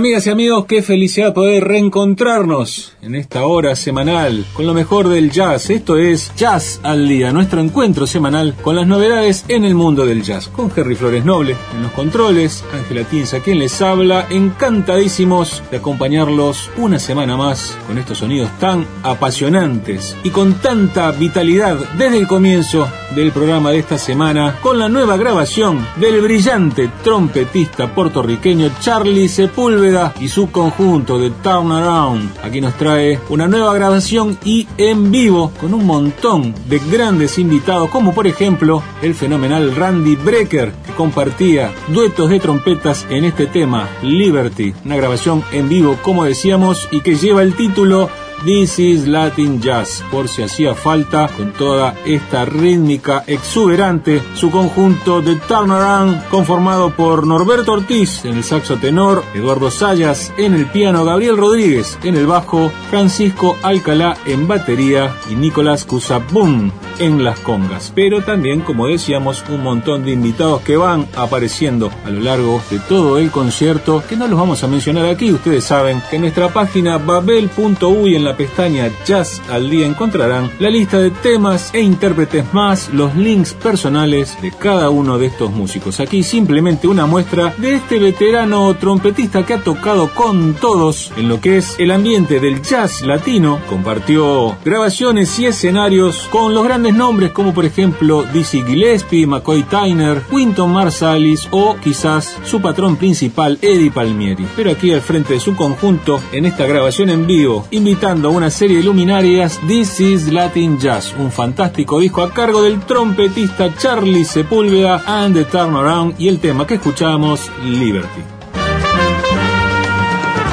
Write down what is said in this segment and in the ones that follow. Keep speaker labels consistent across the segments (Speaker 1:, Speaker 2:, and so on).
Speaker 1: Amigas y amigos, qué felicidad poder reencontrarnos en esta hora semanal con lo mejor del jazz. Esto es Jazz al Día, nuestro encuentro semanal con las novedades en el mundo del jazz. Con Henry Flores Noble en los controles, Ángela Tinza quien les habla, encantadísimos de acompañarlos una semana más con estos sonidos tan apasionantes y con tanta vitalidad desde el comienzo del programa de esta semana con la nueva grabación del brillante trompetista puertorriqueño Charlie Sepúlveda y su conjunto de Turnaround. Aquí nos trae una nueva grabación y en vivo con un montón de grandes invitados, como por ejemplo el fenomenal Randy Brecker, que compartía duetos de trompetas en este tema, Liberty. Una grabación en vivo, como decíamos, y que lleva el título This is Latin Jazz, por si hacía falta, con toda esta rítmica exuberante, su conjunto de Turnaround, conformado por Norberto Ortiz en el saxo tenor, Eduardo Sayas en el piano, Gabriel Rodríguez en el bajo, Francisco Alcalá en batería y Nicolás Cusapum en las congas. Pero también, como decíamos, un montón de invitados que van apareciendo a lo largo de todo el concierto, que no los vamos a mencionar aquí, ustedes saben que en nuestra página babel.uy en la pestaña Jazz al Día encontrarán la lista de temas e intérpretes más los links personales de cada uno de estos músicos. Aquí simplemente una muestra de este veterano trompetista que ha tocado con todos en lo que es el ambiente del jazz latino. Compartió grabaciones y escenarios con los grandes nombres como por ejemplo Dizzy Gillespie, McCoy Tyner, Quinton Marsalis o quizás su patrón principal Eddie Palmieri. Pero aquí al frente de su conjunto en esta grabación en vivo, invitando una serie de luminarias This is Latin Jazz, un fantástico disco a cargo del trompetista Charlie Sepúlveda and the Turnaround y el tema que escuchamos Liberty.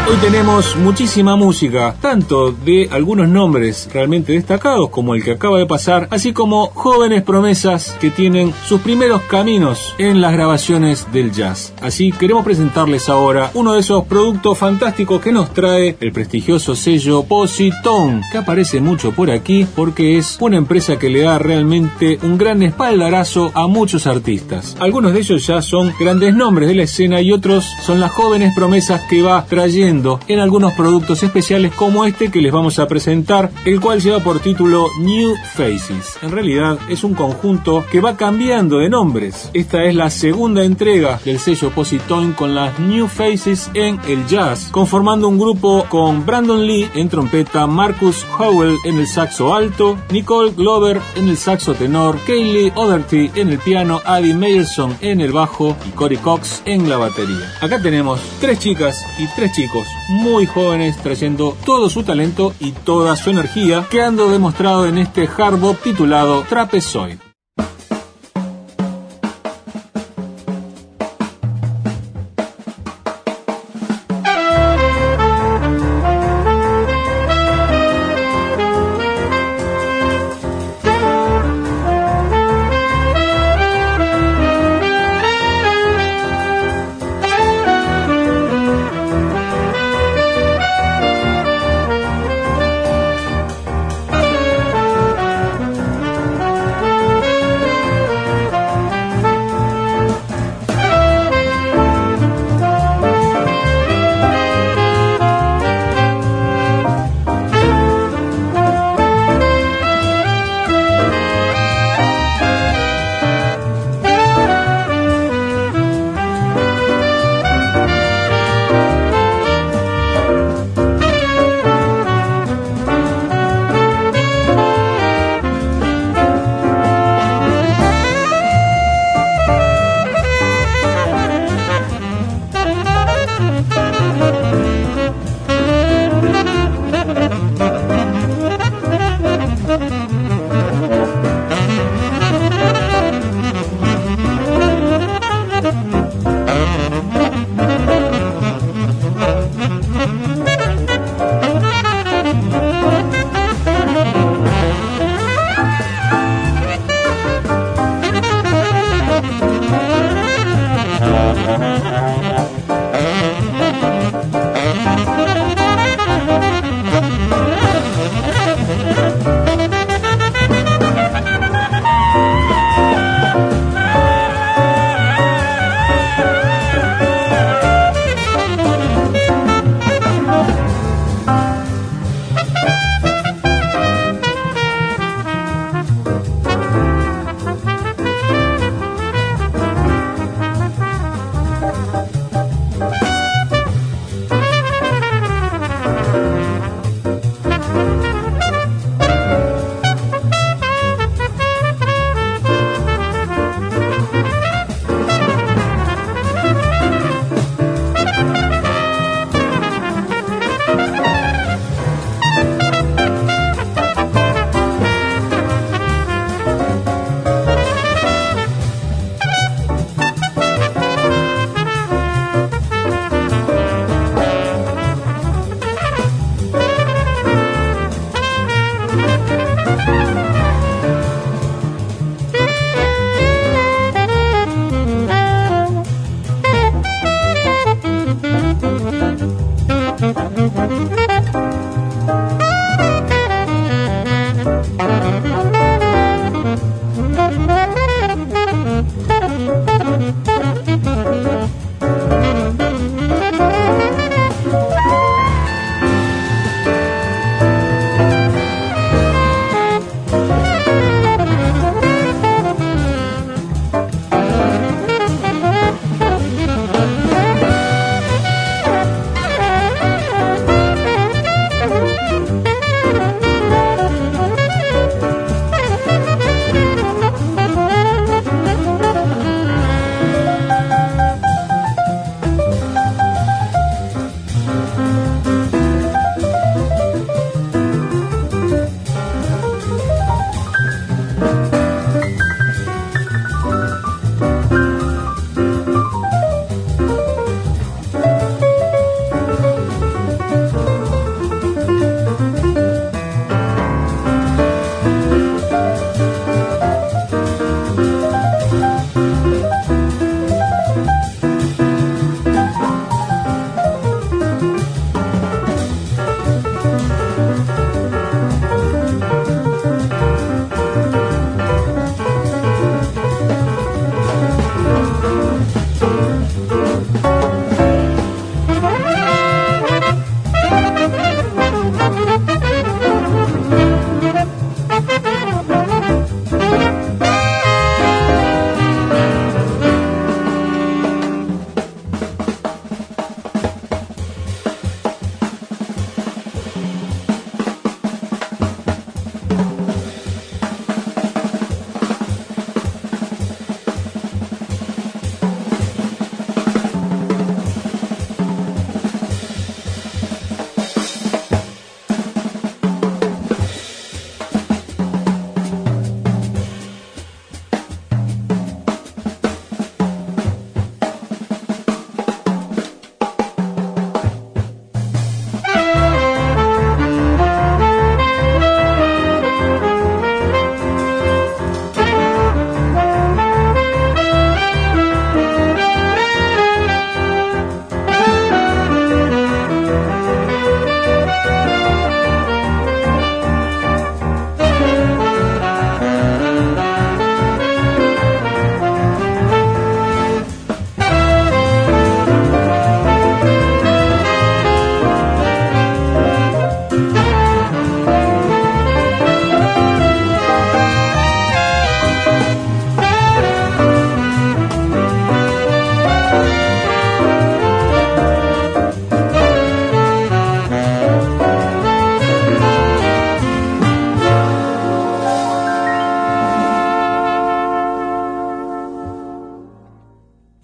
Speaker 1: Hoy tenemos muchísima música, tanto de algunos nombres realmente destacados como el que acaba de pasar, así como jóvenes promesas que tienen sus primeros caminos en las grabaciones del jazz. Así queremos presentarles ahora uno de esos productos fantásticos que nos trae el prestigioso sello Positone, que aparece mucho por aquí porque es una empresa que le da realmente un gran espaldarazo a muchos artistas. Algunos de ellos ya son grandes nombres de la escena y otros son las jóvenes promesas que va trayendo en algunos productos especiales como este que les vamos a presentar, el cual lleva por título New Faces. En realidad es un conjunto que va cambiando de nombres. Esta es la segunda entrega del sello Positone con las New Faces en el jazz, conformando un grupo con Brandon Lee en trompeta, Marcus Howell en el saxo alto, Nicole Glover en el saxo tenor, Kaylee Oderty en el piano, Adi Meyerson en el bajo y Cory Cox en la batería. Acá tenemos tres chicas y tres chicos muy jóvenes trayendo todo su talento y toda su energía, quedando demostrado en este hard bop titulado Trapezoid.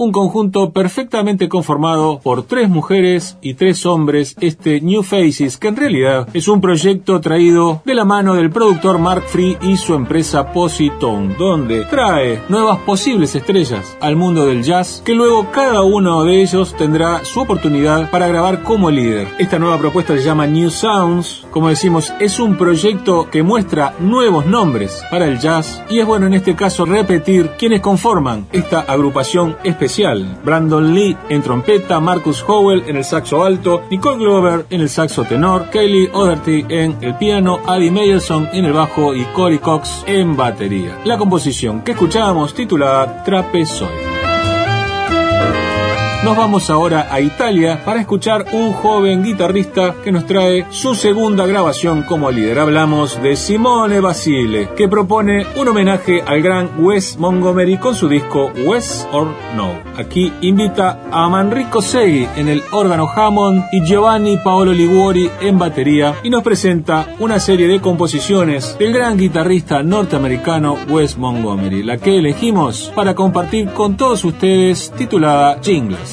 Speaker 1: Un conjunto perfectamente conformado por tres mujeres y tres hombres, este New Faces, que en realidad es un proyecto traído de la mano del productor Mark Free y su empresa Positone, donde trae nuevas posibles estrellas al mundo del jazz, que luego cada uno de ellos tendrá su oportunidad para grabar como líder. Esta nueva propuesta se llama New Sounds, como decimos, es un proyecto que muestra nuevos nombres para el jazz y es bueno en este caso repetir quienes conforman esta agrupación especial. Brandon Lee en trompeta, Marcus Howell en el saxo alto, Nicole Glover en el saxo tenor, Kaylee O'Doherty en el piano, Adi Meyerson en el bajo y Cory Cox en batería. La composición que escuchábamos titulada Trapezoid. Nos vamos ahora a Italia para escuchar un joven guitarrista que nos trae su segunda grabación como líder. Hablamos de Simone Basile, que propone un homenaje al gran Wes Montgomery con su disco Wes or No. Aquí invita a Manrico Segui en el órgano Hammond y Giovanni Paolo Liguori en batería y nos presenta una serie de composiciones del gran guitarrista norteamericano Wes Montgomery, la que elegimos para compartir con todos ustedes titulada Jingles.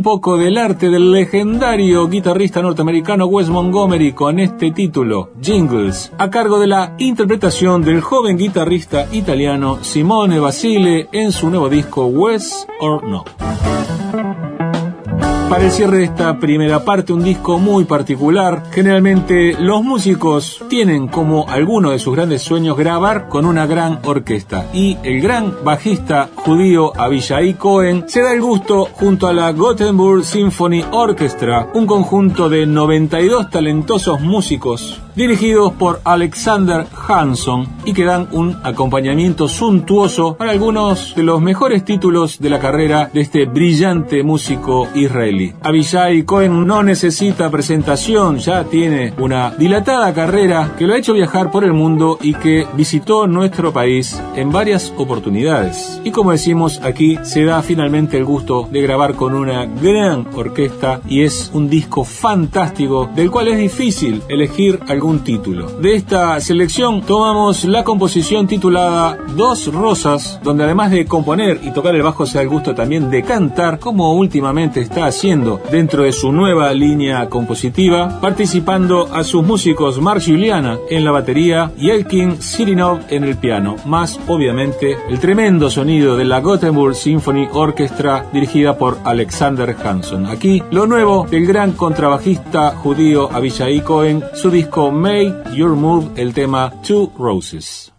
Speaker 1: Un poco del arte del legendario guitarrista norteamericano Wes Montgomery con este título, Jingles, a cargo de la interpretación del joven guitarrista italiano Simone Basile en su nuevo disco Wes or No. Para el cierre de esta primera parte, un disco muy particular. Generalmente los músicos tienen como alguno de sus grandes sueños grabar con una gran orquesta. Y el gran bajista judío Abishai Cohen se da el gusto junto a la Gothenburg Symphony Orchestra, un conjunto de 92 talentosos músicos dirigidos por Alexander Hanson y que dan un acompañamiento suntuoso para algunos de los mejores títulos de la carrera de este brillante músico israelí. Abishai Cohen no necesita presentación, ya tiene una dilatada carrera que lo ha hecho viajar por el mundo y que visitó nuestro país en varias oportunidades. Y como decimos aquí, se da finalmente el gusto de grabar con una gran orquesta y es un disco fantástico del cual es difícil elegir algún título. De esta selección tomamos la composición titulada Dos Rosas, donde además de componer y tocar el bajo se da el gusto también de cantar, como últimamente está haciendo dentro de su nueva línea compositiva, participando a sus músicos Mark Juliana en la batería y Elkin Sirinov en el piano, más obviamente el tremendo sonido de la Gothenburg Symphony Orchestra dirigida por Alexander Hanson. Aquí lo nuevo del gran contrabajista judío Abishai Cohen, su disco Make Your Move, el tema Two Roses.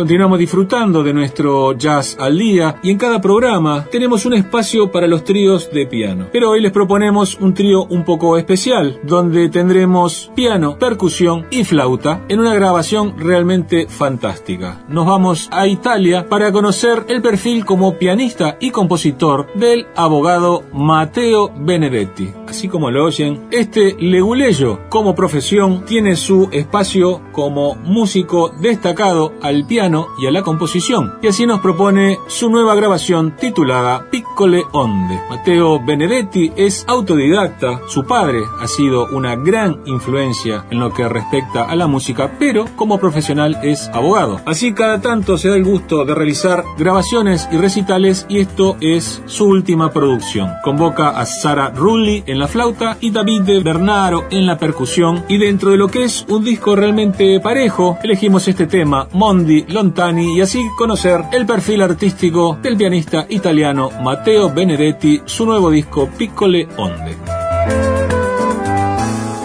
Speaker 1: Continuamos disfrutando de nuestro jazz al día y en cada programa tenemos un espacio para los tríos de piano. Pero hoy les proponemos un trío un poco especial, donde tendremos piano, percusión y flauta en una grabación realmente fantástica. Nos vamos a Italia para conocer el perfil como pianista y compositor del abogado Matteo Benedetti. Así como lo oyen, este leguleyo como profesión tiene su espacio como músico destacado al piano y a la composición. Y así nos propone su nueva grabación titulada Piccole Onde. Matteo Benedetti es autodidacta, su padre ha sido una gran influencia en lo que respecta a la música, pero como profesional es abogado. Así cada tanto se da el gusto de realizar grabaciones y recitales y esto es su última producción. Convoca a Sara Rulli en la flauta y David Bernaro en la percusión y dentro de lo que es un disco realmente parejo, elegimos este tema, Mondi Y así conocer el perfil artístico del pianista italiano Matteo Benedetti, su nuevo disco Piccole Onde.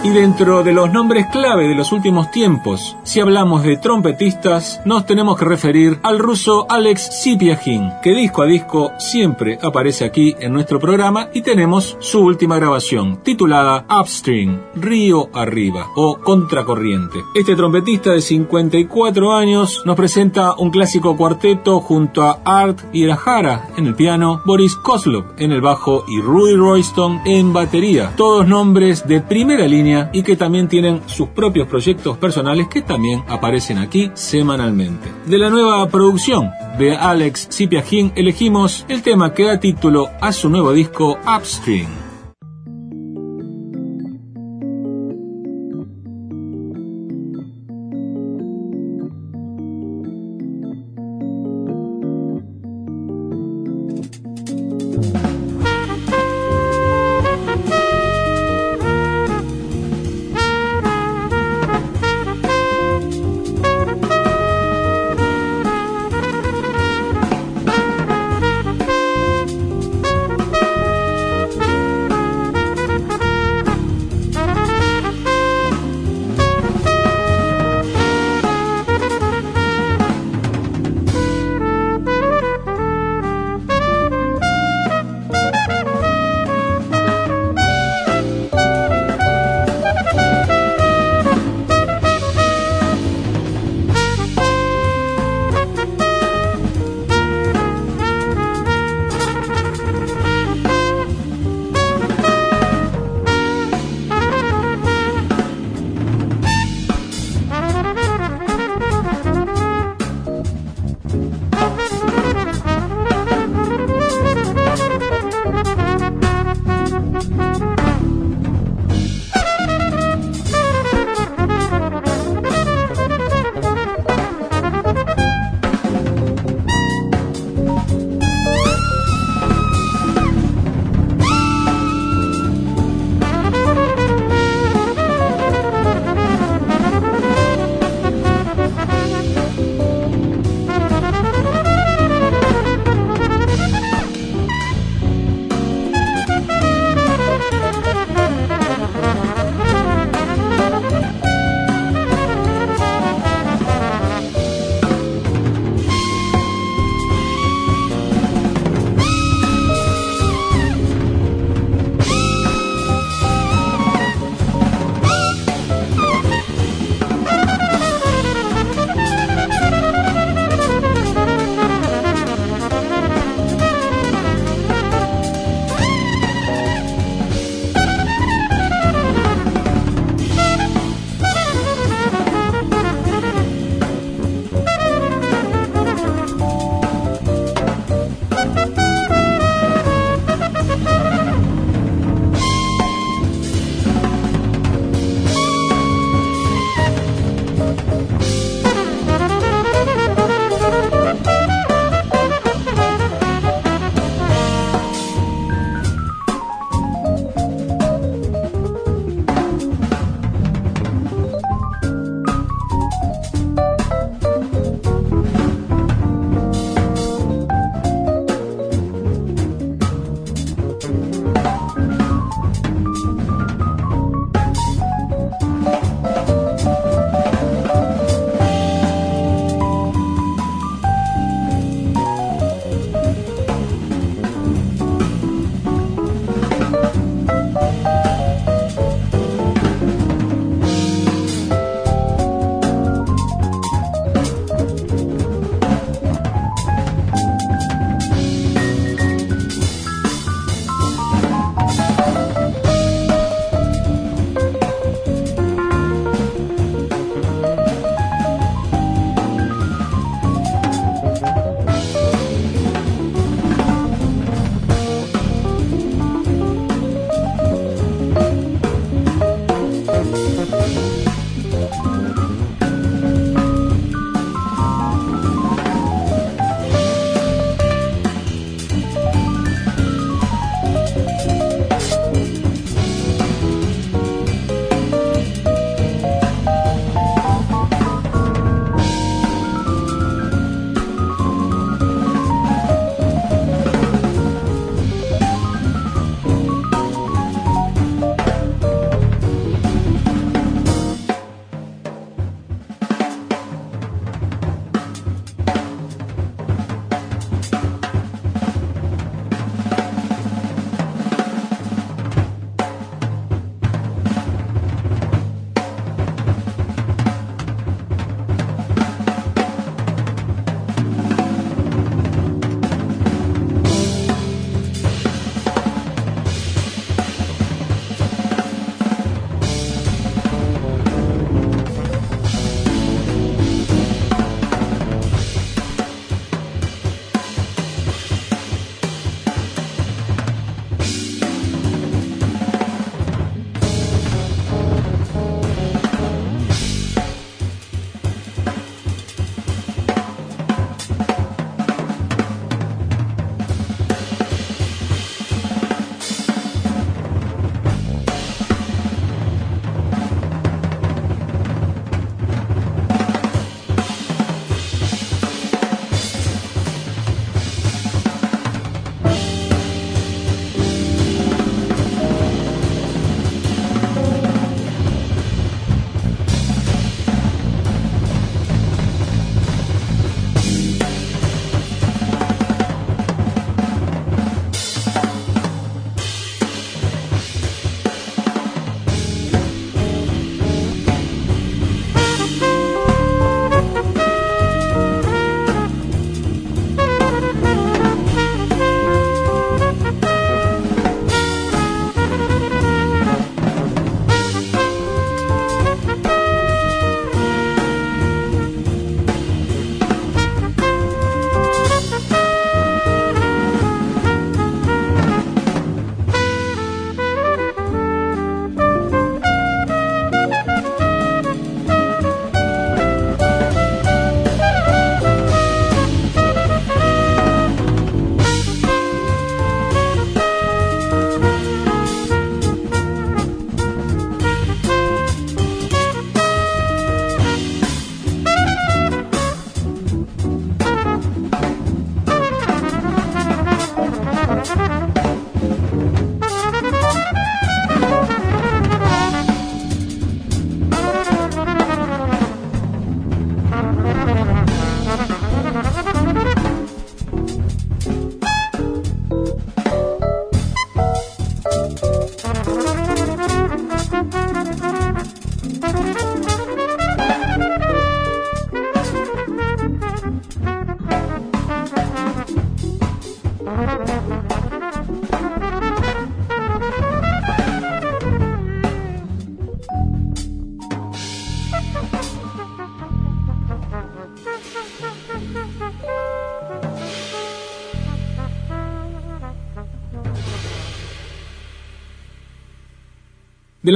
Speaker 1: Y dentro de los nombres clave de los últimos tiempos, si hablamos de trompetistas, nos tenemos que referir al ruso Alex Sipiagin, que disco a disco siempre aparece aquí en nuestro programa y tenemos su última grabación, titulada Upstream, Río Arriba o Contracorriente. Este trompetista de 54 años nos presenta un clásico cuarteto junto a Art Irahara en el piano, Boris Kozlov en el bajo y Rudy Royston en batería. Todos nombres de primera línea y que también tienen sus propios proyectos personales que también aparecen aquí semanalmente. De la nueva producción de Alex Sipiagin elegimos el tema que da título a su nuevo disco Upstream.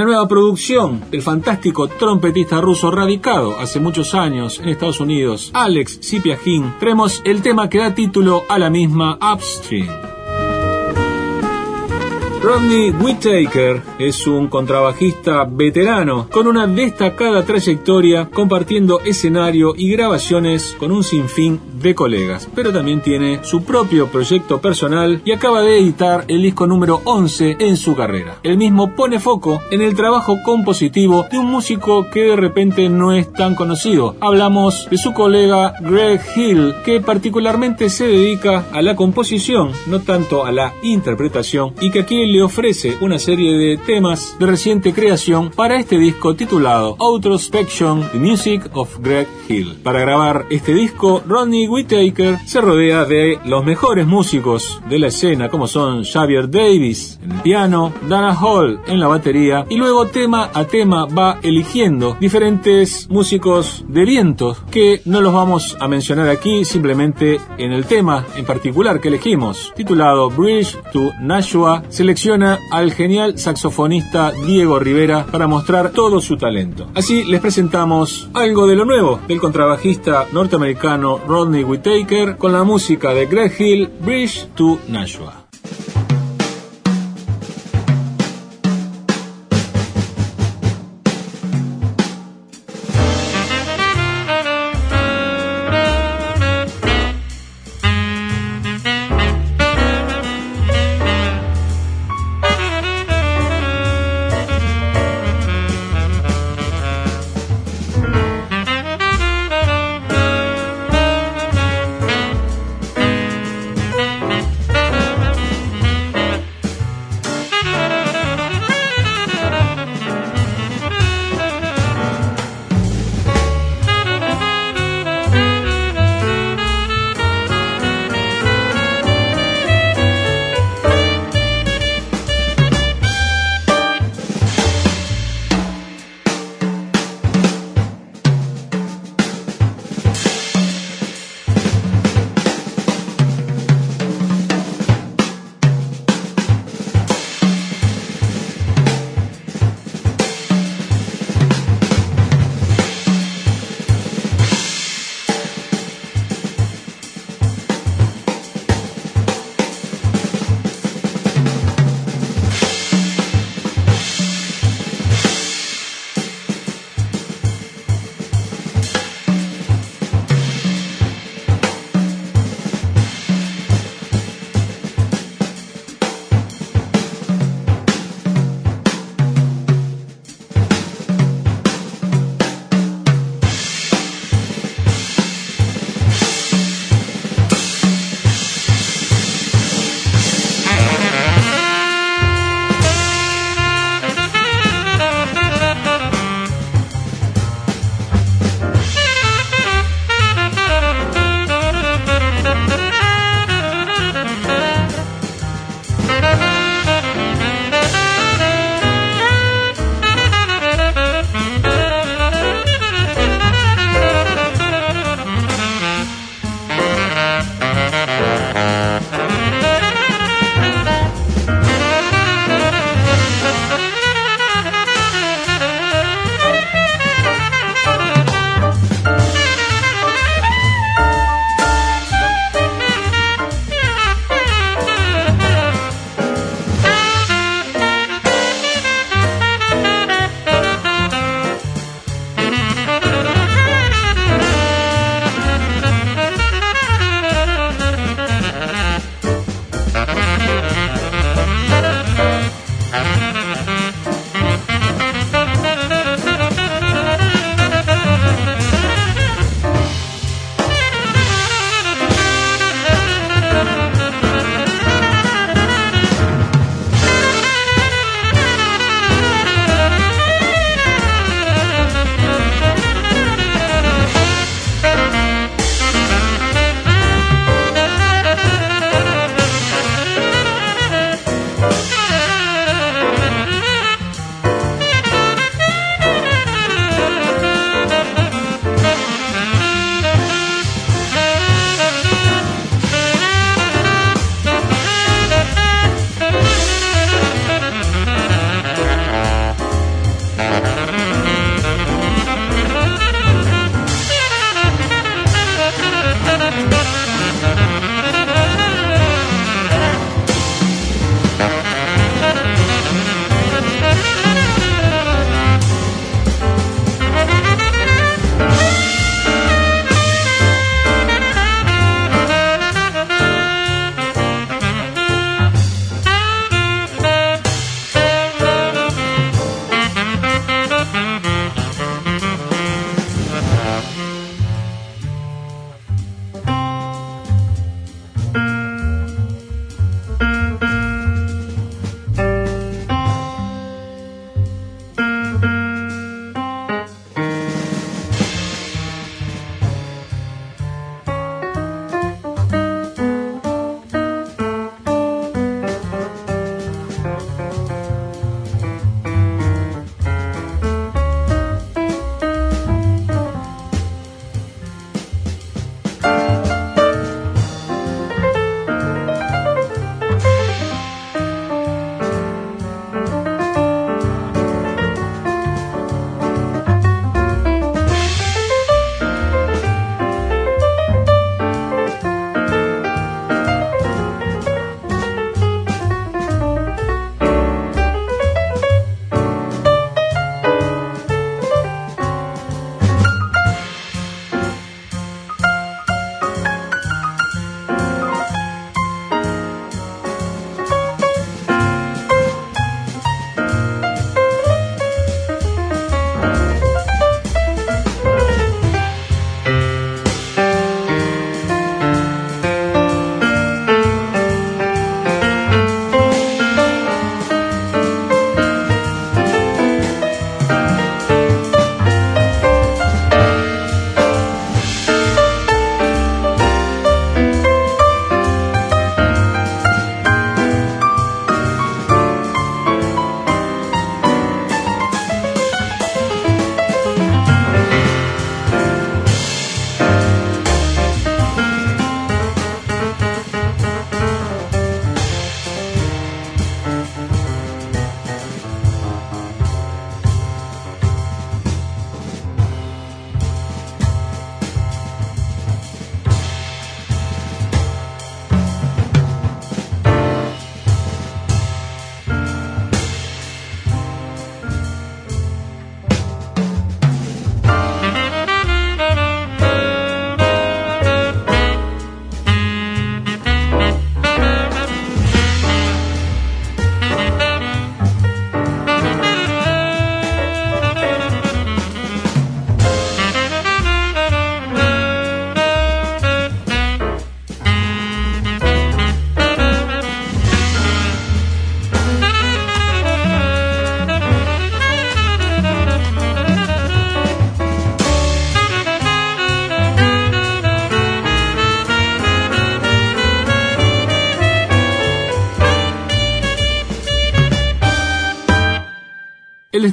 Speaker 1: La nueva producción del fantástico trompetista ruso radicado hace muchos años en Estados Unidos, Alex Sipiagin, traemos el tema que da título a la misma Upstream. Rodney Whittaker es un contrabajista veterano con una destacada trayectoria compartiendo escenario y grabaciones con un sinfín de colegas, pero también tiene su propio proyecto personal y acaba de editar el disco número 11 en su carrera. El mismo pone foco en el trabajo compositivo de un músico que de repente no es tan conocido. Hablamos de su colega Greg Hill, que particularmente se dedica a la composición, no tanto a la interpretación, y que aquí le ofrece una serie de temas de reciente creación para este disco titulado Outrospection, The Music of Greg Hill. Para grabar este disco, Rodney Whittaker se rodea de los mejores músicos de la escena, como son Xavier Davis en el piano, Dana Hall en la batería, y luego tema a tema va eligiendo diferentes músicos de vientos que no los vamos a mencionar aquí, simplemente en el tema en particular que elegimos, titulado Bridge to Nashua, selecciona al genial saxofonista Diego Rivera para mostrar todo su talento. Así les presentamos algo de lo nuevo del contrabajista norteamericano Rodney Whittaker con la música de Greg Hill, Bridge to Nashua.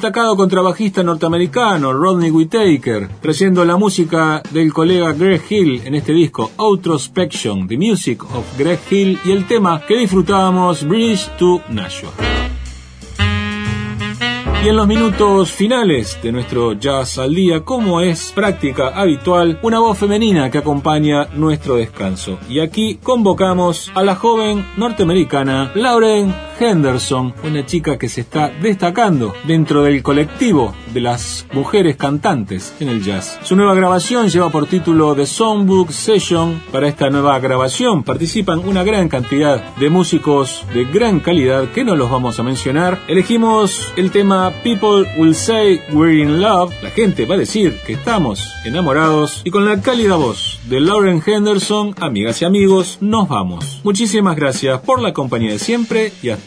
Speaker 1: Destacado contrabajista norteamericano Rodney Whittaker, trayendo la música del colega Greg Hill en este disco Outrospection, The Music of Greg Hill y el tema que disfrutábamos Bridge to Nashua. Y en los minutos finales de nuestro Jazz al Día, como es práctica habitual, una voz femenina que acompaña nuestro descanso. Y aquí convocamos a la joven norteamericana Lauren Henderson, una chica que se está destacando dentro del colectivo de las mujeres cantantes en el jazz. Su nueva grabación lleva por título The Songbook Session. Para esta nueva grabación participan una gran cantidad de músicos de gran calidad que no los vamos a mencionar. Elegimos el tema People Will Say We're in Love. La gente va a decir que estamos enamorados. Y con la cálida voz de Lauren Henderson, amigas y amigos, nos vamos. Muchísimas gracias por la compañía de siempre y hasta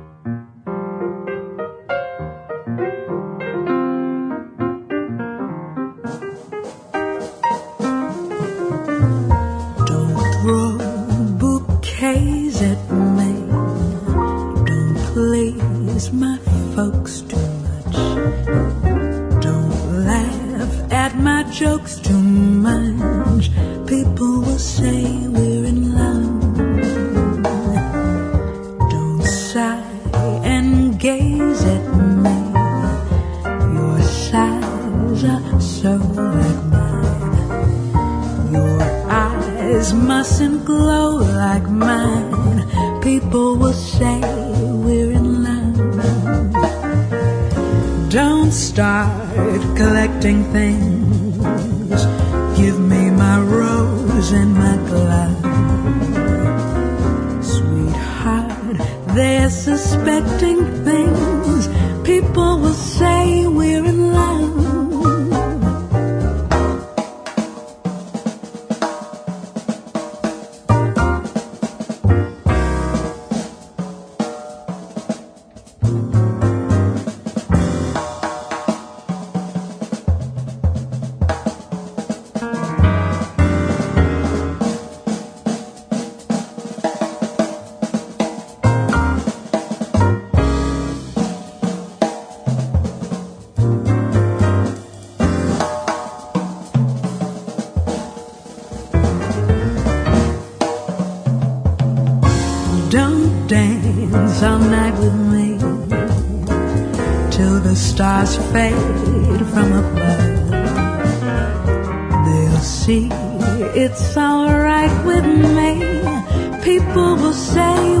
Speaker 2: Alright with me. People will say